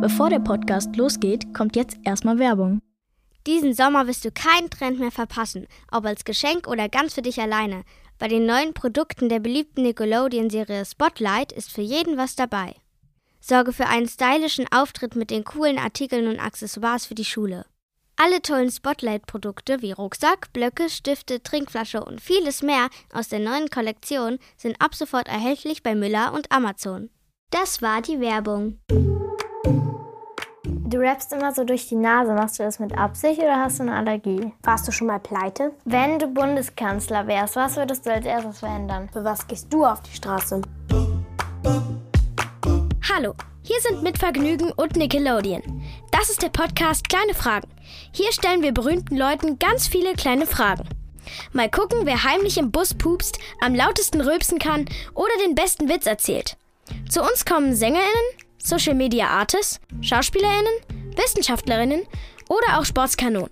Bevor der Podcast losgeht, kommt jetzt erstmal Werbung. Diesen Sommer wirst du keinen Trend mehr verpassen, ob als Geschenk oder ganz für dich alleine. Bei den neuen Produkten der beliebten Nickelodeon-Serie Spotlight ist für jeden was dabei. Sorge für einen stylischen Auftritt mit den coolen Artikeln und Accessoires für die Schule. Alle tollen Spotlight-Produkte wie Rucksack, Blöcke, Stifte, Trinkflasche und vieles mehr aus der neuen Kollektion sind ab sofort erhältlich bei Müller und Amazon. Das war die Werbung. Du rappst immer so durch die Nase. Machst du das mit Absicht oder hast du eine Allergie? Warst du schon mal pleite? Wenn du Bundeskanzler wärst, was würdest du als erstes verändern? Für was gehst du auf die Straße? Hallo, hier sind mit Vergnügen und Nickelodeon. Das ist der Podcast Kleine Fragen. Hier stellen wir berühmten Leuten ganz viele kleine Fragen. Mal gucken, wer heimlich im Bus pupst, am lautesten rülpsen kann oder den besten Witz erzählt. Zu uns kommen SängerInnen, Social Media Artists, SchauspielerInnen, Wissenschaftlerinnen oder auch Sportskanonen.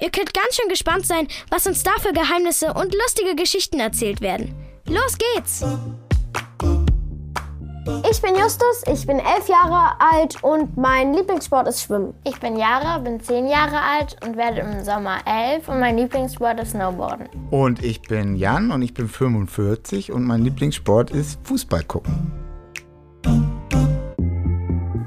Ihr könnt ganz schön gespannt sein, was uns da für Geheimnisse und lustige Geschichten erzählt werden. Los geht's! Ich bin Justus, ich bin elf Jahre alt und mein Lieblingssport ist Schwimmen. Ich bin Jara, bin zehn Jahre alt und werde im Sommer elf und mein Lieblingssport ist Snowboarden. Und ich bin Jan und ich bin 45 und mein Lieblingssport ist Fußball gucken.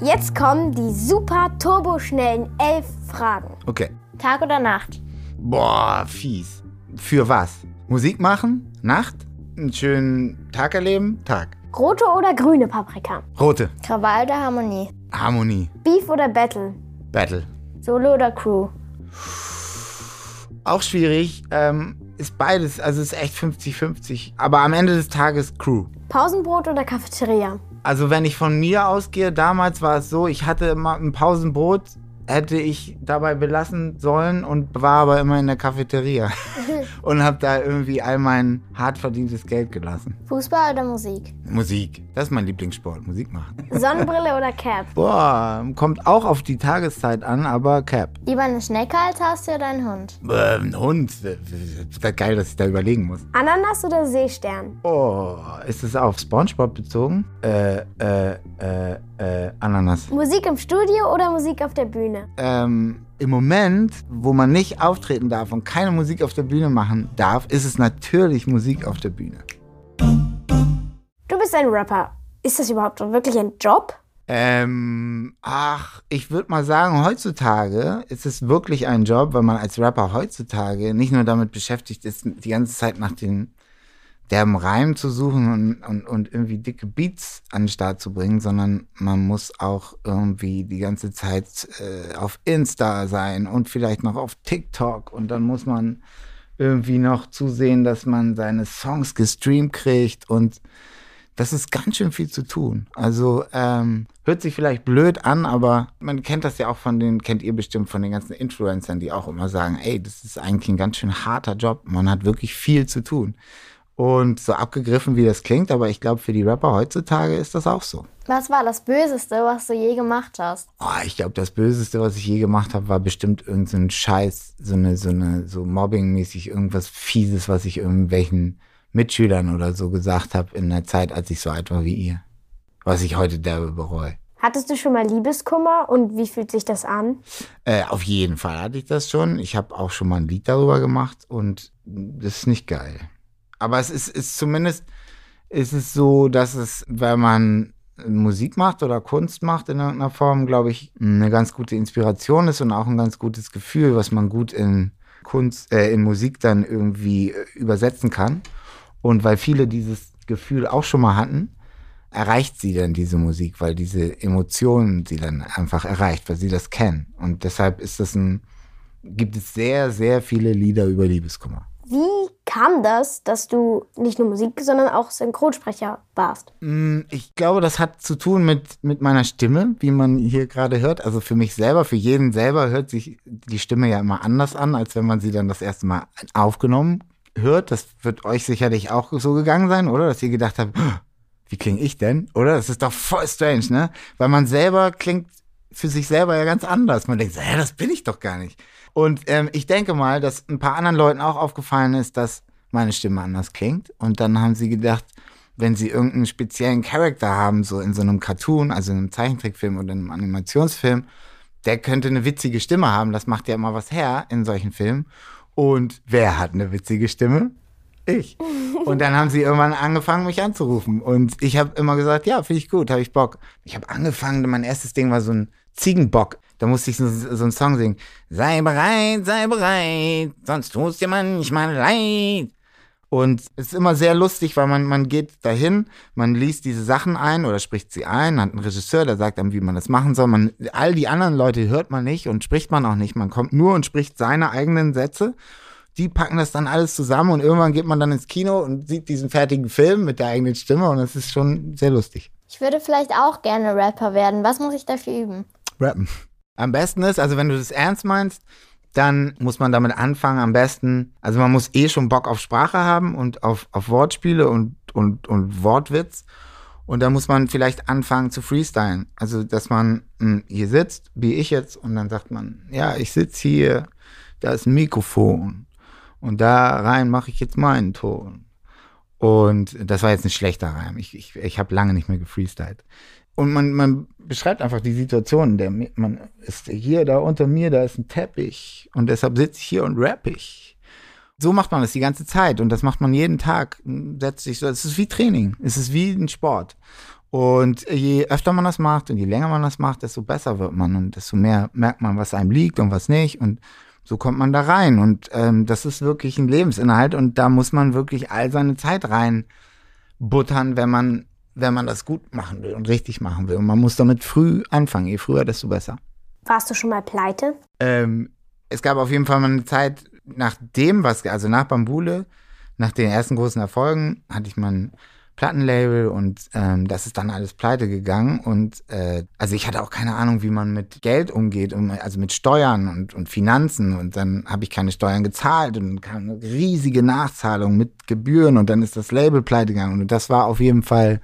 Jetzt kommen die super turboschnellen elf Fragen. Okay. Tag oder Nacht? Boah, fies. Für was? Musik machen? Nacht? Einen schönen Tag erleben? Tag. Rote oder grüne Paprika? Rote. Krawall oder Harmonie? Harmonie. Beef oder Battle? Battle. Solo oder Crew? Auch schwierig. Ähm, ist beides, also ist echt 50-50. Aber am Ende des Tages Crew. Pausenbrot oder Cafeteria? Also wenn ich von mir ausgehe, damals war es so, ich hatte immer ein Pausenbrot, hätte ich dabei belassen sollen und war aber immer in der Cafeteria und habe da irgendwie all mein hart verdientes Geld gelassen. Fußball oder Musik? Musik, das ist mein Lieblingssport, Musik machen. Sonnenbrille oder Cap? Boah, kommt auch auf die Tageszeit an, aber Cap. Lieber eine Schnecke als Haustier oder ein Hund? Äh, ein Hund, ist das geil, dass ich da überlegen muss. Ananas oder Seestern? Oh, ist es auf Spongebob bezogen? Äh, äh, äh, äh, Ananas. Musik im Studio oder Musik auf der Bühne? Ähm, im Moment, wo man nicht auftreten darf und keine Musik auf der Bühne machen darf, ist es natürlich Musik auf der Bühne. Du bist ein Rapper. Ist das überhaupt wirklich ein Job? Ähm, ach, ich würde mal sagen, heutzutage ist es wirklich ein Job, weil man als Rapper heutzutage nicht nur damit beschäftigt ist, die ganze Zeit nach den derben Reim zu suchen und, und, und irgendwie dicke Beats an den Start zu bringen, sondern man muss auch irgendwie die ganze Zeit äh, auf Insta sein und vielleicht noch auf TikTok und dann muss man irgendwie noch zusehen, dass man seine Songs gestreamt kriegt und das ist ganz schön viel zu tun. Also ähm, hört sich vielleicht blöd an, aber man kennt das ja auch von den, kennt ihr bestimmt von den ganzen Influencern, die auch immer sagen, ey, das ist eigentlich ein ganz schön harter Job. Man hat wirklich viel zu tun. Und so abgegriffen, wie das klingt, aber ich glaube, für die Rapper heutzutage ist das auch so. Was war das Böseste, was du je gemacht hast? Oh, ich glaube, das Böseste, was ich je gemacht habe, war bestimmt irgendein so Scheiß, so eine, so eine, so Mobbing-mäßig, irgendwas Fieses, was ich irgendwelchen Mitschülern oder so gesagt habe in der Zeit, als ich so alt war wie ihr. Was ich heute derbe bereue. Hattest du schon mal Liebeskummer und wie fühlt sich das an? Äh, auf jeden Fall hatte ich das schon. Ich habe auch schon mal ein Lied darüber gemacht und das ist nicht geil. Aber es ist, ist zumindest ist es so, dass es, wenn man Musik macht oder Kunst macht in irgendeiner Form, glaube ich, eine ganz gute Inspiration ist und auch ein ganz gutes Gefühl, was man gut in Kunst, äh, in Musik dann irgendwie äh, übersetzen kann. Und weil viele dieses Gefühl auch schon mal hatten, erreicht sie dann diese Musik, weil diese Emotionen sie dann einfach erreicht, weil sie das kennen. Und deshalb ist das ein, gibt es sehr, sehr viele Lieder über Liebeskummer. Wie kam das, dass du nicht nur Musik, sondern auch Synchronsprecher warst? Ich glaube, das hat zu tun mit, mit meiner Stimme, wie man hier gerade hört. Also für mich selber, für jeden selber hört sich die Stimme ja immer anders an, als wenn man sie dann das erste Mal aufgenommen hört. Das wird euch sicherlich auch so gegangen sein, oder? Dass ihr gedacht habt, wie klinge ich denn? Oder? Das ist doch voll strange, ne? Weil man selber klingt für sich selber ja ganz anders. Man denkt, das bin ich doch gar nicht. Und ähm, ich denke mal, dass ein paar anderen Leuten auch aufgefallen ist, dass meine Stimme anders klingt. Und dann haben sie gedacht, wenn sie irgendeinen speziellen Charakter haben, so in so einem Cartoon, also in einem Zeichentrickfilm oder einem Animationsfilm, der könnte eine witzige Stimme haben. Das macht ja immer was her in solchen Filmen. Und wer hat eine witzige Stimme? Ich. Und dann haben sie irgendwann angefangen, mich anzurufen. Und ich habe immer gesagt, ja, finde ich gut, habe ich Bock. Ich habe angefangen, mein erstes Ding war so ein Ziegenbock. Da musste ich so, so einen Song singen. Sei bereit, sei bereit, sonst tust dir manchmal leid. Und es ist immer sehr lustig, weil man, man geht dahin, man liest diese Sachen ein oder spricht sie ein, hat einen Regisseur, der sagt einem, wie man das machen soll. Man, all die anderen Leute hört man nicht und spricht man auch nicht. Man kommt nur und spricht seine eigenen Sätze. Die packen das dann alles zusammen und irgendwann geht man dann ins Kino und sieht diesen fertigen Film mit der eigenen Stimme und das ist schon sehr lustig. Ich würde vielleicht auch gerne Rapper werden. Was muss ich dafür üben? Rappen. Am besten ist, also wenn du das ernst meinst, dann muss man damit anfangen, am besten, also man muss eh schon Bock auf Sprache haben und auf, auf Wortspiele und, und, und Wortwitz. Und dann muss man vielleicht anfangen zu freestylen. Also, dass man mh, hm, hier sitzt, wie ich jetzt, und dann sagt man, ja, ich sitze hier, da ist ein Mikrofon. Und da rein mache ich jetzt meinen Ton. Und das war jetzt ein schlechter Reim. Ich, ich, ich habe lange nicht mehr gefreestylt. Und man, man beschreibt einfach die Situation. Der, man ist hier, da unter mir, da ist ein Teppich. Und deshalb sitze ich hier und rapp ich. So macht man das die ganze Zeit. Und das macht man jeden Tag. Setzt sich so. Es ist wie Training. Es ist wie ein Sport. Und je öfter man das macht und je länger man das macht, desto besser wird man. Und desto mehr merkt man, was einem liegt und was nicht. Und so kommt man da rein. Und ähm, das ist wirklich ein Lebensinhalt. Und da muss man wirklich all seine Zeit rein buttern, wenn man wenn man das gut machen will und richtig machen will. Und man muss damit früh anfangen. Je früher, desto besser. Warst du schon mal pleite? Ähm, es gab auf jeden Fall mal eine Zeit, nach dem, was, also nach Bambule, nach den ersten großen Erfolgen, hatte ich mal ein Plattenlabel und ähm, das ist dann alles pleite gegangen. Und äh, also ich hatte auch keine Ahnung, wie man mit Geld umgeht, also mit Steuern und, und Finanzen. Und dann habe ich keine Steuern gezahlt und kam eine riesige Nachzahlung mit Gebühren und dann ist das Label pleite gegangen. Und das war auf jeden Fall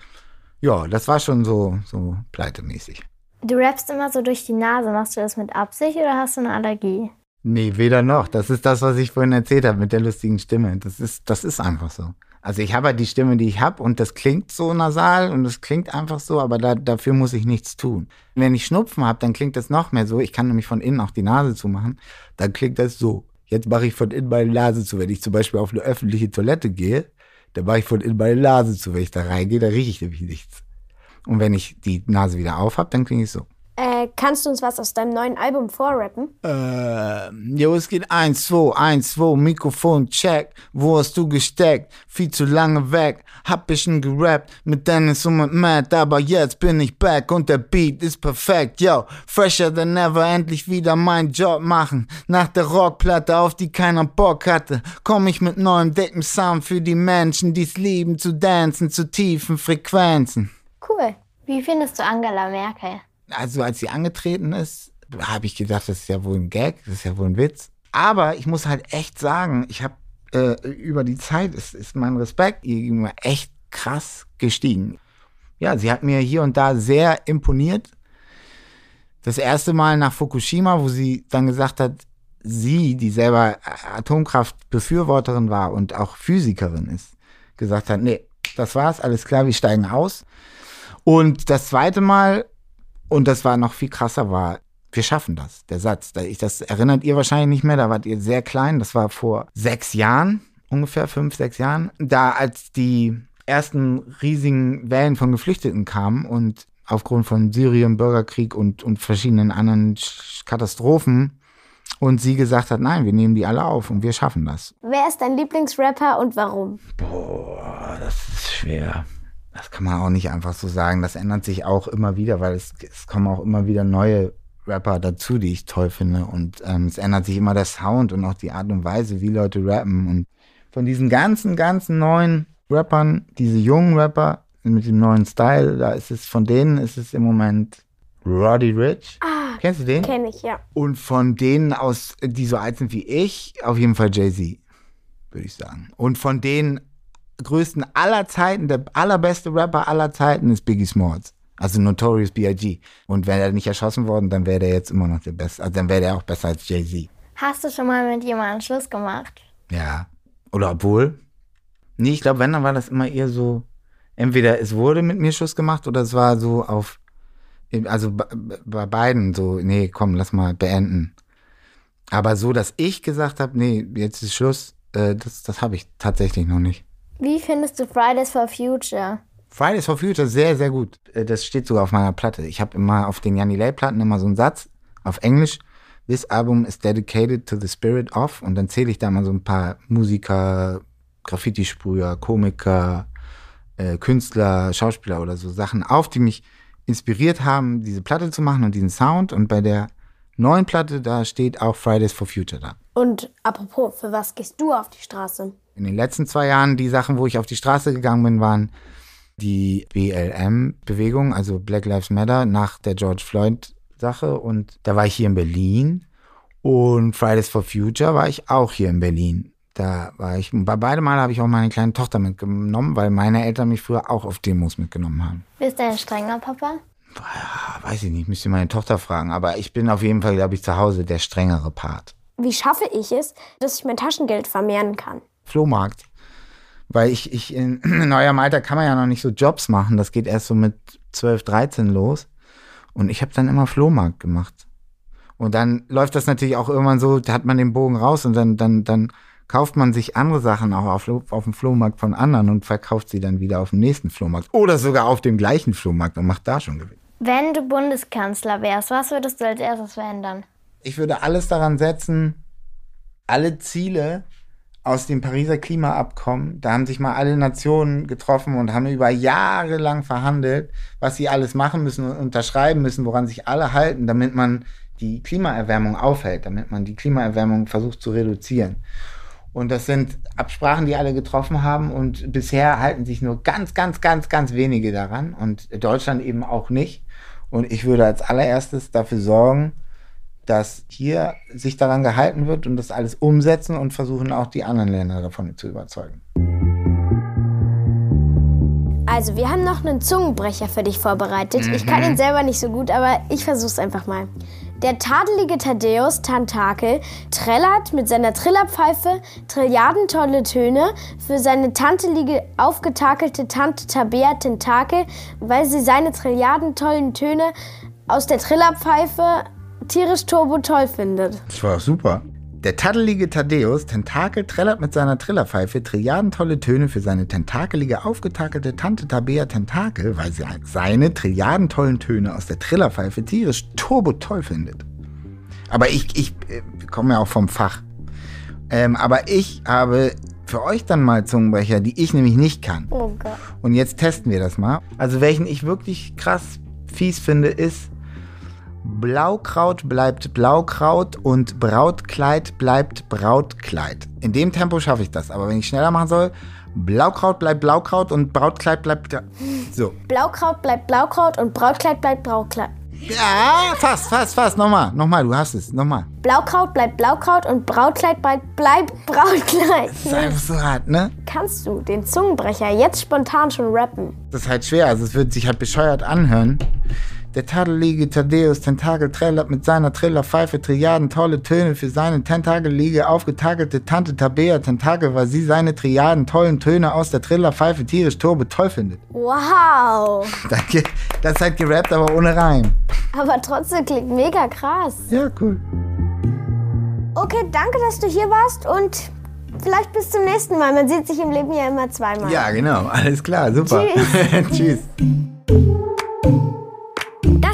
ja, das war schon so, so pleitemäßig. Du rappst immer so durch die Nase. Machst du das mit Absicht oder hast du eine Allergie? Nee, weder noch. Das ist das, was ich vorhin erzählt habe mit der lustigen Stimme. Das ist, das ist einfach so. Also ich habe halt die Stimme, die ich habe und das klingt so nasal und das klingt einfach so, aber da, dafür muss ich nichts tun. Wenn ich Schnupfen habe, dann klingt das noch mehr so. Ich kann nämlich von innen auch die Nase zumachen. Dann klingt das so. Jetzt mache ich von innen meine Nase zu. Wenn ich zum Beispiel auf eine öffentliche Toilette gehe, da mache ich von innen meine Nase zu. Wenn ich da reingehe, da rieche ich nämlich nichts. Und wenn ich die Nase wieder auf habe, dann klinge ich so. Äh, kannst du uns was aus deinem neuen Album vorrappen? Äh, jo, es geht eins, zwei, eins, zwei, Mikrofon, check. Wo hast du gesteckt? Viel zu lange weg. Hab ich schon gerappt mit Dennis und mit Matt, aber jetzt bin ich back und der Beat ist perfekt, yo. Fresher than ever, endlich wieder meinen Job machen. Nach der Rockplatte, auf die keiner Bock hatte, komm ich mit neuem dicken Sound für die Menschen, die's lieben zu dancen zu tiefen Frequenzen. Cool. Wie findest du Angela Merkel? Also als sie angetreten ist, habe ich gedacht, das ist ja wohl ein Gag, das ist ja wohl ein Witz. Aber ich muss halt echt sagen, ich habe äh, über die Zeit ist, ist mein Respekt ihr gegenüber echt krass gestiegen. Ja, sie hat mir hier und da sehr imponiert. Das erste Mal nach Fukushima, wo sie dann gesagt hat, sie, die selber Atomkraftbefürworterin war und auch Physikerin ist, gesagt hat, nee, das war's, alles klar, wir steigen aus. Und das zweite Mal und das war noch viel krasser, war, wir schaffen das, der Satz. Das erinnert ihr wahrscheinlich nicht mehr, da wart ihr sehr klein, das war vor sechs Jahren, ungefähr fünf, sechs Jahren. Da als die ersten riesigen Wellen von Geflüchteten kamen und aufgrund von Syrien, Bürgerkrieg und, und verschiedenen anderen Katastrophen und sie gesagt hat, nein, wir nehmen die alle auf und wir schaffen das. Wer ist dein Lieblingsrapper und warum? Boah, das ist schwer. Das kann man auch nicht einfach so sagen. Das ändert sich auch immer wieder, weil es, es kommen auch immer wieder neue Rapper dazu, die ich toll finde. Und ähm, es ändert sich immer der Sound und auch die Art und Weise, wie Leute rappen. Und von diesen ganzen, ganzen neuen Rappern, diese jungen Rapper mit dem neuen Style, da ist es, von denen ist es im Moment Roddy Rich. Ah, Kennst du den? Kenn ich, ja. Und von denen aus, die so alt sind wie ich, auf jeden Fall Jay-Z, würde ich sagen. Und von denen größten aller Zeiten, der allerbeste Rapper aller Zeiten ist Biggie Smalls. Also Notorious B.I.G. Und wäre er nicht erschossen worden, dann wäre der jetzt immer noch der Beste. Also dann wäre der auch besser als Jay-Z. Hast du schon mal mit jemandem Schluss gemacht? Ja. Oder obwohl? Nee, ich glaube, wenn, dann war das immer eher so entweder es wurde mit mir Schluss gemacht oder es war so auf, also bei, bei beiden so, nee, komm, lass mal beenden. Aber so, dass ich gesagt habe, nee, jetzt ist Schluss, äh, das, das habe ich tatsächlich noch nicht. Wie findest du Fridays for Future? Fridays for Future sehr, sehr gut. Äh, Das steht sogar auf meiner Platte. Ich habe immer auf den Janni Lay Platten immer so einen Satz auf Englisch. This album is dedicated to the spirit of. Und dann zähle ich da mal so ein paar Musiker, Graffiti-Sprüher, Komiker, äh, Künstler, Schauspieler oder so Sachen auf, die mich inspiriert haben, diese Platte zu machen und diesen Sound. Und bei der neuen Platte, da steht auch Fridays for Future da. Und apropos, für was gehst du auf die Straße? In den letzten zwei Jahren, die Sachen, wo ich auf die Straße gegangen bin, waren die BLM-Bewegung, also Black Lives Matter, nach der George Floyd-Sache. Und da war ich hier in Berlin. Und Fridays for Future war ich auch hier in Berlin. Da war ich, bei beide Mal habe ich auch meine kleine Tochter mitgenommen, weil meine Eltern mich früher auch auf Demos mitgenommen haben. Bist du ein strenger Papa? Weiß ich nicht, müsste meine Tochter fragen. Aber ich bin auf jeden Fall, glaube ich, zu Hause der strengere Part. Wie schaffe ich es, dass ich mein Taschengeld vermehren kann? Flohmarkt. Weil ich, ich in, in eurem Alter kann man ja noch nicht so Jobs machen. Das geht erst so mit 12, 13 los. Und ich habe dann immer Flohmarkt gemacht. Und dann läuft das natürlich auch irgendwann so, da hat man den Bogen raus und dann, dann, dann kauft man sich andere Sachen auch auf, auf dem Flohmarkt von anderen und verkauft sie dann wieder auf dem nächsten Flohmarkt. Oder sogar auf dem gleichen Flohmarkt und macht da schon Gewinn. Wenn du Bundeskanzler wärst, was würdest du als erstes verändern? Ich würde alles daran setzen, alle Ziele aus dem Pariser Klimaabkommen, da haben sich mal alle Nationen getroffen und haben über Jahre lang verhandelt, was sie alles machen müssen und unterschreiben müssen, woran sich alle halten, damit man die Klimaerwärmung aufhält, damit man die Klimaerwärmung versucht zu reduzieren. Und das sind Absprachen, die alle getroffen haben und bisher halten sich nur ganz, ganz, ganz, ganz wenige daran und Deutschland eben auch nicht. Und ich würde als allererstes dafür sorgen, dass hier sich daran gehalten wird und das alles umsetzen und versuchen auch die anderen Länder davon zu überzeugen. Also, wir haben noch einen Zungenbrecher für dich vorbereitet. Ich kann ihn selber nicht so gut, aber ich versuch's einfach mal. Der tadelige Thaddeus Tentakel trällert mit seiner Trillerpfeife trilliardentolle Töne für seine tantelige, aufgetakelte Tante Tabea Tentakel, weil sie seine trilliardentollen Töne aus der Trillerpfeife tierisch turbo toll findet. Das war super. Der taddelige Thaddeus Tentakel trällert mit seiner Trillerpfeife trilliardentolle Töne für seine tentakelige, aufgetakelte Tante Tabea Tentakel, weil sie seine trilliardentollen Töne aus der Trillerpfeife tierisch turbo toll findet. Aber ich, ich äh, komme ja auch vom Fach. Ähm, aber ich habe für euch dann mal Zungenbrecher, die ich nämlich nicht kann. Oh Gott. Und jetzt testen wir das mal. Also welchen ich wirklich krass fies finde, ist Blaukraut bleibt Blaukraut und Brautkleid bleibt Brautkleid. In dem Tempo schaffe ich das. Aber wenn ich schneller machen soll, Blaukraut bleibt Blaukraut und Brautkleid bleibt... So. Blaukraut bleibt Blaukraut und Brautkleid bleibt Brautkleid. Ja, fast, fast, fast. Nochmal, nochmal, du hast es. Nochmal. Blaukraut bleibt Blaukraut und Brautkleid bleibt, bleibt Brautkleid. Das ist einfach so hart, ne? Kannst du den Zungenbrecher jetzt spontan schon rappen? Das ist halt schwer. Also es wird sich halt bescheuert anhören. Der tadelige Thaddeus Tentakel trällert mit seiner Trillerpfeife Triaden tolle Töne für seine tentakelige aufgetakelte Tante Tabea Tentakel, weil sie seine Triaden tollen Töne aus der Trillerpfeife tierisch turbo toll findet. Wow. Danke. Das ist halt gerappt, aber ohne Reim. Aber trotzdem klingt mega krass. Ja, cool. Okay, danke, dass du hier warst und vielleicht bis zum nächsten Mal. Man sieht sich im Leben ja immer zweimal. Ja, genau. Alles klar. Super. Tschüss.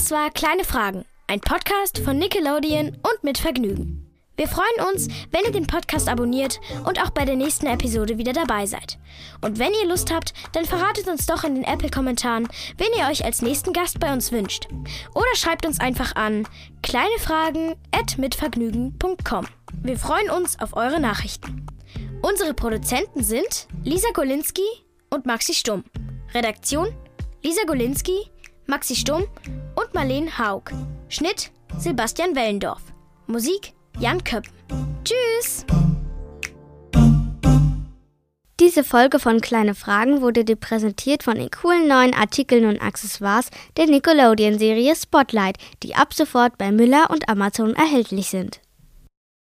Das war Kleine Fragen, ein Podcast von Nickelodeon und mit Vergnügen. Wir freuen uns, wenn ihr den Podcast abonniert und auch bei der nächsten Episode wieder dabei seid. Und wenn ihr Lust habt, dann verratet uns doch in den Apple-Kommentaren, wen ihr euch als nächsten Gast bei uns wünscht. Oder schreibt uns einfach an kleinefragen@mitvergnügen.com. Wir freuen uns auf eure Nachrichten. Unsere Produzenten sind Lisa Golinski und Maxi Stumm. Redaktion Lisa Golinski, Maxi Stumm und Marlene Haug. Schnitt Sebastian Wellendorf. Musik Jan Köppen. Tschüss! Diese Folge von Kleine Fragen wurde dir präsentiert von den coolen neuen Artikeln und Accessoires der Nickelodeon-Serie Spotlight, die ab sofort bei Müller und Amazon erhältlich sind.